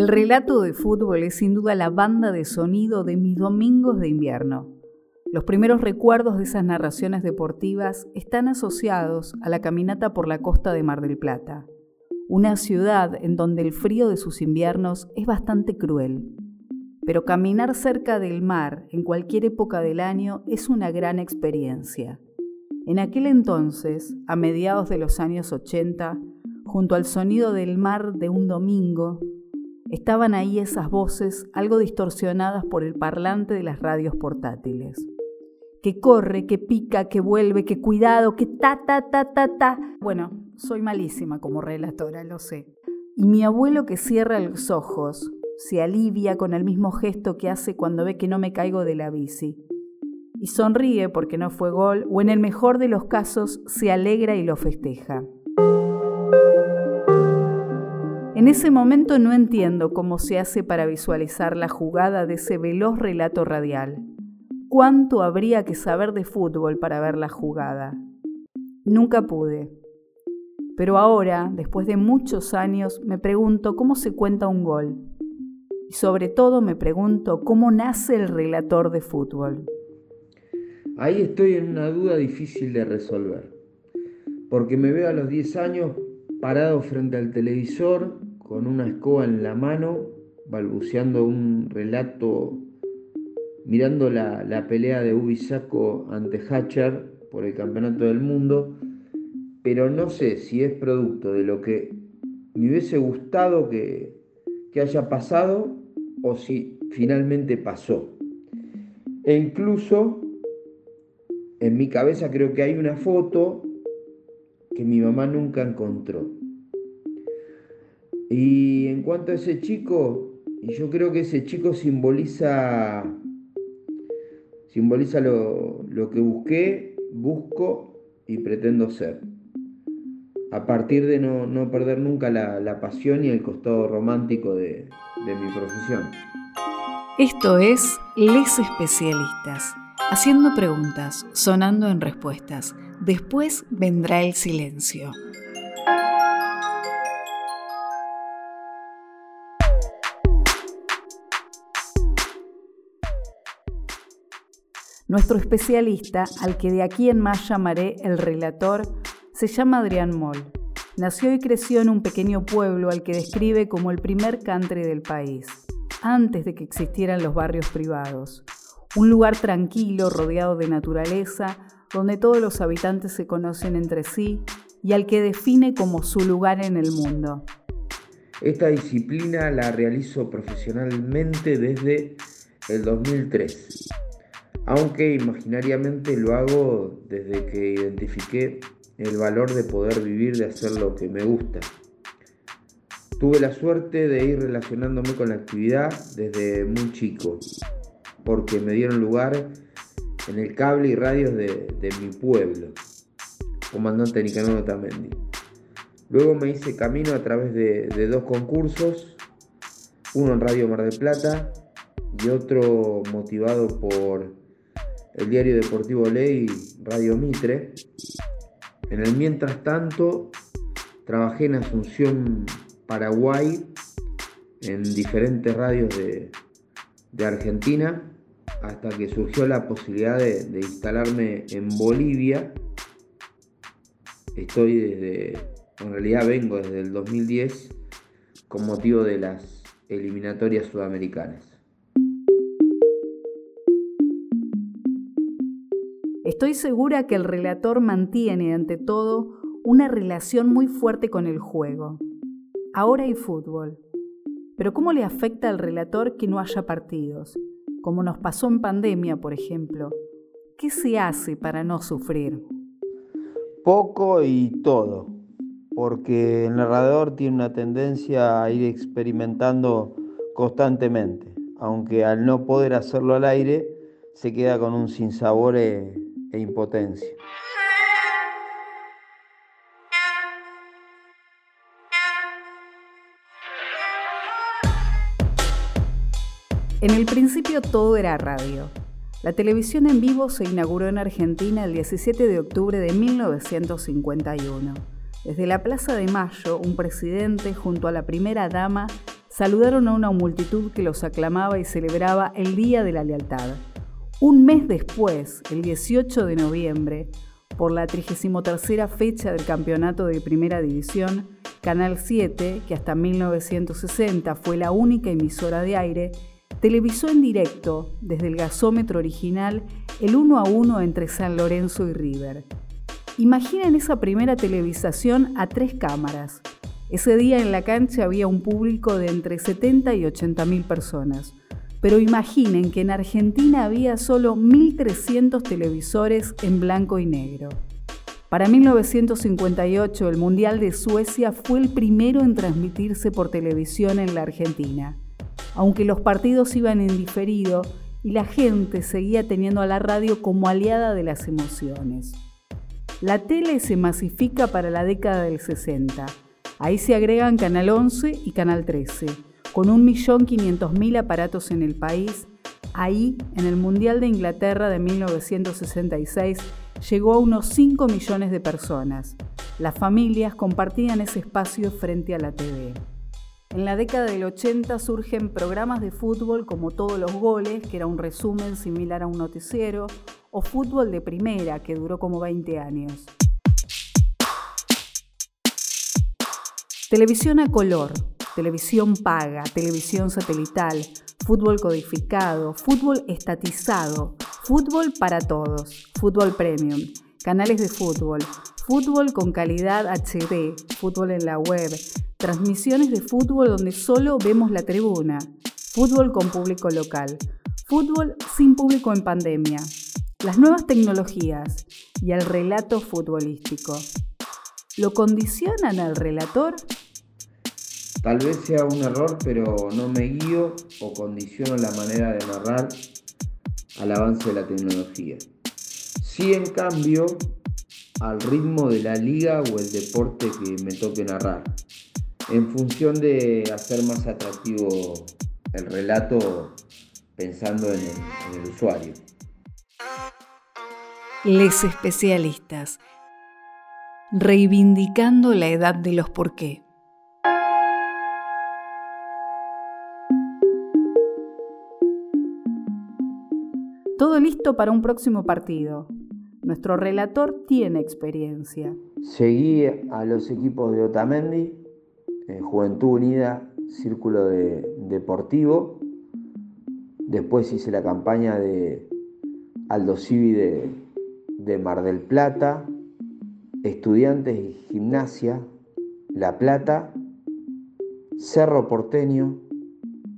El relato de fútbol es sin duda la banda de sonido de mis domingos de invierno. Los primeros recuerdos de esas narraciones deportivas están asociados a la caminata por la costa de Mar del Plata, una ciudad en donde el frío de sus inviernos es bastante cruel. Pero caminar cerca del mar en cualquier época del año es una gran experiencia. En aquel entonces, a mediados de los años 80, junto al sonido del mar de un domingo, Estaban ahí esas voces algo distorsionadas por el parlante de las radios portátiles. Que corre, que pica, que vuelve, que cuidado, que ta, ta, ta, ta, ta. Bueno, soy malísima como relatora, lo sé. Y mi abuelo que cierra los ojos, se alivia con el mismo gesto que hace cuando ve que no me caigo de la bici. Y sonríe porque no fue gol, o en el mejor de los casos se alegra y lo festeja. En ese momento no entiendo cómo se hace para visualizar la jugada de ese veloz relato radial. ¿Cuánto habría que saber de fútbol para ver la jugada? Nunca pude. Pero ahora, después de muchos años, me pregunto cómo se cuenta un gol. Y sobre todo me pregunto cómo nace el relator de fútbol. Ahí estoy en una duda difícil de resolver. Porque me veo a los 10 años parado frente al televisor con una escoba en la mano, balbuceando un relato, mirando la, pelea de Ubisaco ante Hatcher por el campeonato del mundo, pero no sé si es producto de lo que me hubiese gustado que, que haya pasado o si finalmente pasó. E incluso en mi cabeza creo que hay una foto que mi mamá nunca encontró. Y en cuanto a ese chico, yo creo que ese chico simboliza, simboliza lo, que busqué, busco y pretendo ser. A partir de no, perder nunca la, pasión y el costado romántico de, de mi profesión. Esto es Les Especialistas, haciendo preguntas, sonando en respuestas. Después vendrá el silencio. Nuestro especialista, al que de aquí en más llamaré el relator, se llama Adrián Moll. Nació y creció en un pequeño pueblo al que describe como el primer country del país, antes de que existieran los barrios privados. Un lugar tranquilo, rodeado de naturaleza, donde todos los habitantes se conocen entre sí y al que define como su lugar en el mundo. Esta disciplina la realizo profesionalmente desde el 2003 aunque imaginariamente lo hago desde que identifiqué el valor de poder vivir de hacer lo que me gusta. Tuve la suerte de ir relacionándome con la actividad desde muy chico, porque me dieron lugar en el cable y radios de, mi pueblo, comandante Nicanor Tamendi. Luego me hice camino a través de, de dos concursos, uno en Radio Mar del Plata y otro motivado por el diario deportivo Ley Radio Mitre. En el mientras tanto, trabajé en Asunción, Paraguay, en diferentes radios de, Argentina, hasta que surgió la posibilidad de, de instalarme en Bolivia. Estoy desde, en realidad vengo desde el 2010 con motivo de las eliminatorias sudamericanas. Estoy segura que el relator mantiene, ante todo, una relación muy fuerte con el juego. Ahora hay fútbol. Pero ¿cómo le afecta al relator que no haya partidos? Como nos pasó en pandemia, por ejemplo. ¿Qué se hace para no sufrir? Poco y todo, porque el narrador tiene una tendencia a ir experimentando constantemente, aunque al no poder hacerlo al aire, se queda con un sinsabor eh, e impotencia. En el principio todo era radio. La televisión en vivo se inauguró en Argentina el 17 de octubre de 1951. Desde la Plaza de Mayo, un presidente junto a la primera dama saludaron a una multitud que los aclamaba y celebraba el Día de la Lealtad. Un mes después, el 18 de noviembre, por la 33 fecha del campeonato de Primera División, Canal 7, que hasta 1960 fue la única emisora de aire, televisó en directo, desde el gasómetro original, el 1 a 1 entre San Lorenzo y River. Imaginen esa primera televisación a tres cámaras. Ese día en la cancha había un público de entre 70 y 80 mil personas. Pero imaginen que en Argentina había solo 1.300 televisores en blanco y negro. Para 1958 el Mundial de Suecia fue el primero en transmitirse por televisión en la Argentina. Aunque los partidos iban en diferido y la gente seguía teniendo a la radio como aliada de las emociones. La tele se masifica para la década del 60. Ahí se agregan Canal 11 y Canal 13 con 1.500.000 aparatos en el país, ahí, en el Mundial de Inglaterra de 1966, llegó a unos 5 millones de personas. Las familias compartían ese espacio frente a la TV. En la década del 80 surgen programas de fútbol como Todos los Goles, que era un resumen similar a un noticiero, o Fútbol de Primera, que duró como 20 años. Televisión a color, televisión paga, televisión satelital, fútbol codificado, fútbol estatizado, fútbol para todos, fútbol premium, canales de fútbol, fútbol con calidad HD, fútbol en la web, transmisiones de fútbol donde solo vemos la tribuna, fútbol con público local, fútbol sin público en pandemia, las nuevas tecnologías y el relato futbolístico. ¿Lo condicionan al relator? Tal vez sea un error, pero no me guío o condiciono la manera de narrar al avance de la tecnología. Sí, en cambio, al ritmo de la liga o el deporte que me toque narrar, en función de hacer más atractivo el relato pensando en el, usuario. Les especialistas, reivindicando la edad de los por qué. Todo listo para un próximo partido. Nuestro relator tiene experiencia. Seguí a los equipos de Otamendi, Juventud Unida, Círculo Deportivo. Después hice la campaña de Aldo Civi de Mar del Plata, Estudiantes y Gimnasia, La Plata, Cerro Porteño,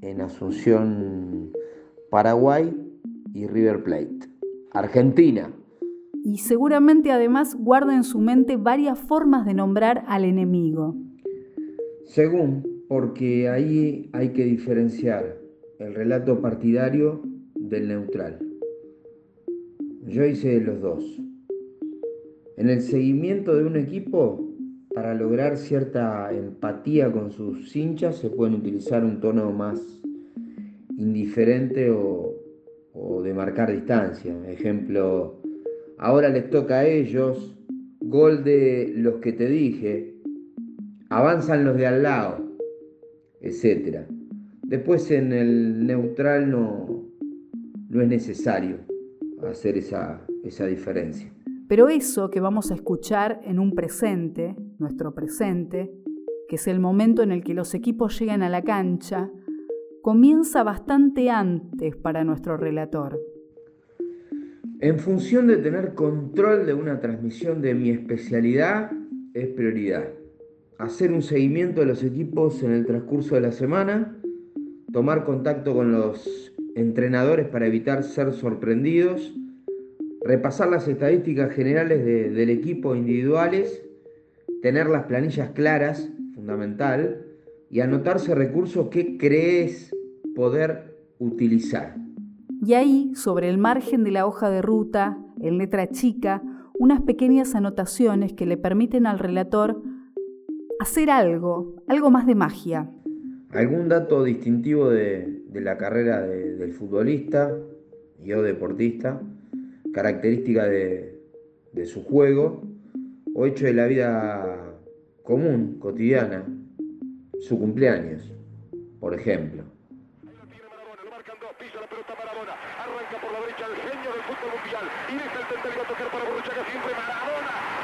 en Asunción, Paraguay y River Plate. Argentina. Y seguramente además guarda en su mente varias formas de nombrar al enemigo. Según, porque ahí hay que diferenciar el relato partidario del neutral. Yo hice los dos. En el seguimiento de un equipo, para lograr cierta empatía con sus hinchas, se pueden utilizar un tono más indiferente o, o de marcar distancia. Ejemplo, ahora les toca a ellos, gol de los que te dije, avanzan los de al lado, etc. Después en el neutral no, no es necesario hacer esa, esa diferencia. Pero eso que vamos a escuchar en un presente, nuestro presente, que es el momento en el que los equipos llegan a la cancha, comienza bastante antes para nuestro relator. En función de tener control de una transmisión de mi especialidad, es prioridad. Hacer un seguimiento de los equipos en el transcurso de la semana, tomar contacto con los entrenadores para evitar ser sorprendidos, repasar las estadísticas generales del equipo individuales, tener las planillas claras, fundamental, y anotarse recursos que crees poder utilizar. Y ahí, sobre el margen de la hoja de ruta, en letra chica, unas pequeñas anotaciones que le permiten al relator hacer algo, algo más de magia. ¿Algún dato distintivo de, la carrera del futbolista y o deportista? ¿Característica de, de su juego? ¿O hecho de la vida común, cotidiana, su cumpleaños. por ejemplo. Arranca por la el genio del fútbol mundial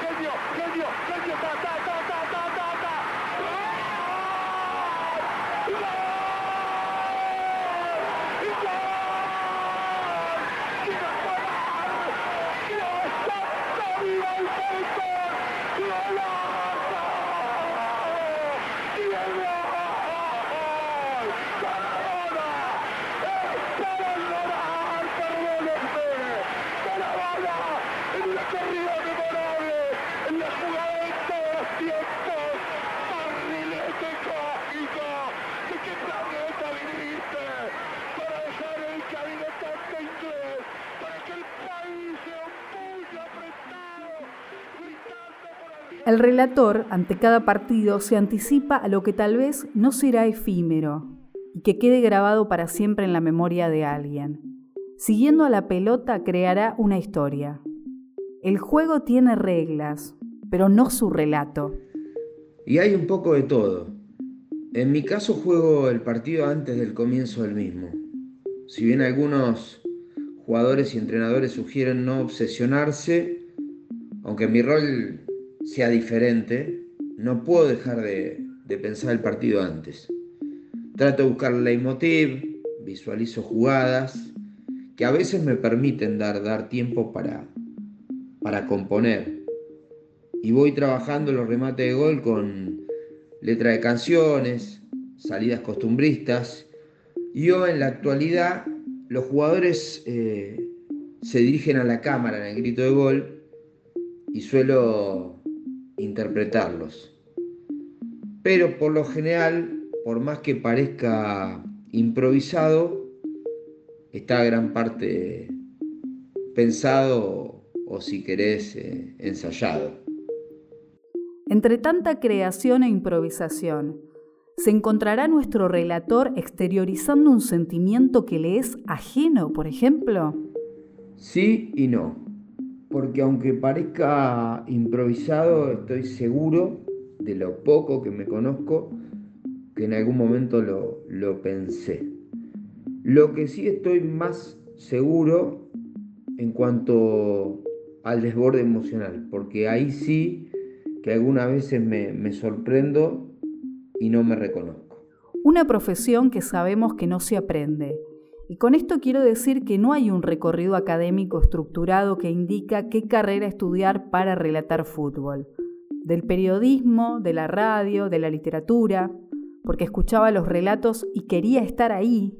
genio, genio, genio, ta, ta, ta, ta, ta, ta, ta. ¡Gol! ¡Gol! El relator, ante cada partido, se anticipa a lo que tal vez no será efímero y que quede grabado para siempre en la memoria de alguien. Siguiendo a la pelota, creará una historia. El juego tiene reglas, pero no su relato. Y hay un poco de todo. En mi caso juego el partido antes del comienzo del mismo. Si bien algunos jugadores y entrenadores sugieren no obsesionarse, aunque mi rol sea diferente, no puedo dejar de, pensar el partido antes. Trato de buscar leitmotiv, visualizo jugadas que a veces me permiten dar, dar tiempo para, para componer. Y voy trabajando los remates de gol con letra de canciones, salidas costumbristas. Yo en la actualidad los jugadores eh, se dirigen a la cámara en el grito de gol y suelo interpretarlos. Pero por lo general, por más que parezca improvisado, está gran parte pensado o si querés eh, ensayado. Entre tanta creación e improvisación, ¿se encontrará nuestro relator exteriorizando un sentimiento que le es ajeno, por ejemplo? Sí y no porque aunque parezca improvisado, estoy seguro de lo poco que me conozco, que en algún momento lo, pensé. Lo que sí estoy más seguro en cuanto al desborde emocional, porque ahí sí que algunas veces me, me sorprendo y no me reconozco. Una profesión que sabemos que no se aprende, y con esto quiero decir que no hay un recorrido académico estructurado que indica qué carrera estudiar para relatar fútbol. Del periodismo, de la radio, de la literatura, porque escuchaba los relatos y quería estar ahí,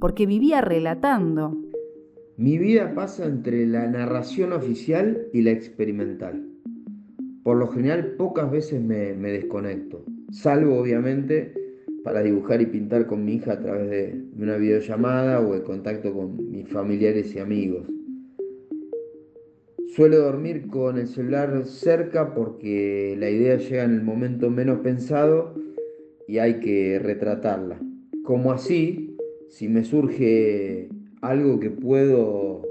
porque vivía relatando. Mi vida pasa entre la narración oficial y la experimental. Por lo general pocas veces me, me desconecto, salvo obviamente para dibujar y pintar con mi hija a través de una videollamada o el contacto con mis familiares y amigos. Suelo dormir con el celular cerca porque la idea llega en el momento menos pensado y hay que retratarla. Como así, si me surge algo que puedo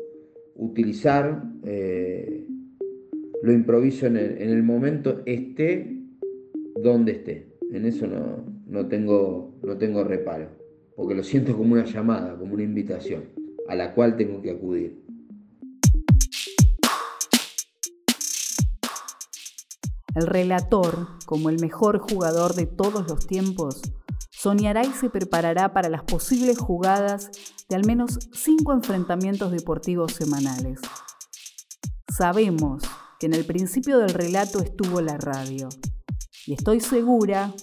utilizar, eh, lo improviso en el, en el momento, esté donde esté. En eso no, no tengo, no tengo reparo, porque lo siento como una llamada, como una invitación, a la cual tengo que acudir. El relator, como el mejor jugador de todos los tiempos, soñará y se preparará para las posibles jugadas de al menos cinco enfrentamientos deportivos semanales. Sabemos que en el principio del relato estuvo la radio, y estoy segura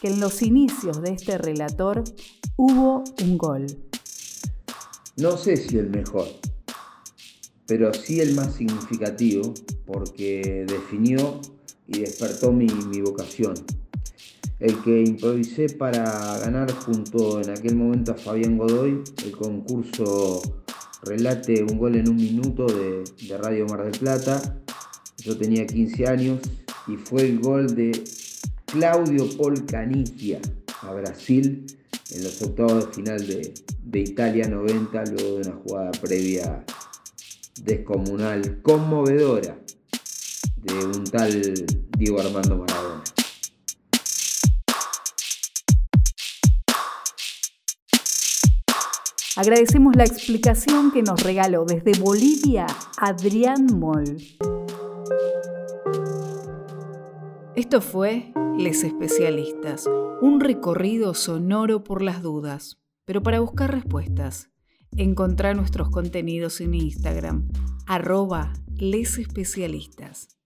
que en los inicios de este relator hubo un gol. No sé si el mejor, pero sí el más significativo porque definió y despertó mi, vocación. El que improvisé para ganar junto en aquel momento a Fabián Godoy el concurso Relate un gol en un minuto de, de Radio Mar del Plata. Yo tenía 15 años y fue el gol de Claudio Polcanigia a Brasil en los octavos de final de, de Italia 90, luego de una jugada previa descomunal, conmovedora, de un tal Diego Armando Maradona. Agradecemos la explicación que nos regaló desde Bolivia Adrián Moll. Esto fue Les Especialistas, un recorrido sonoro por las dudas, pero para buscar respuestas. Encontrá nuestros contenidos en Instagram, arroba Les Especialistas.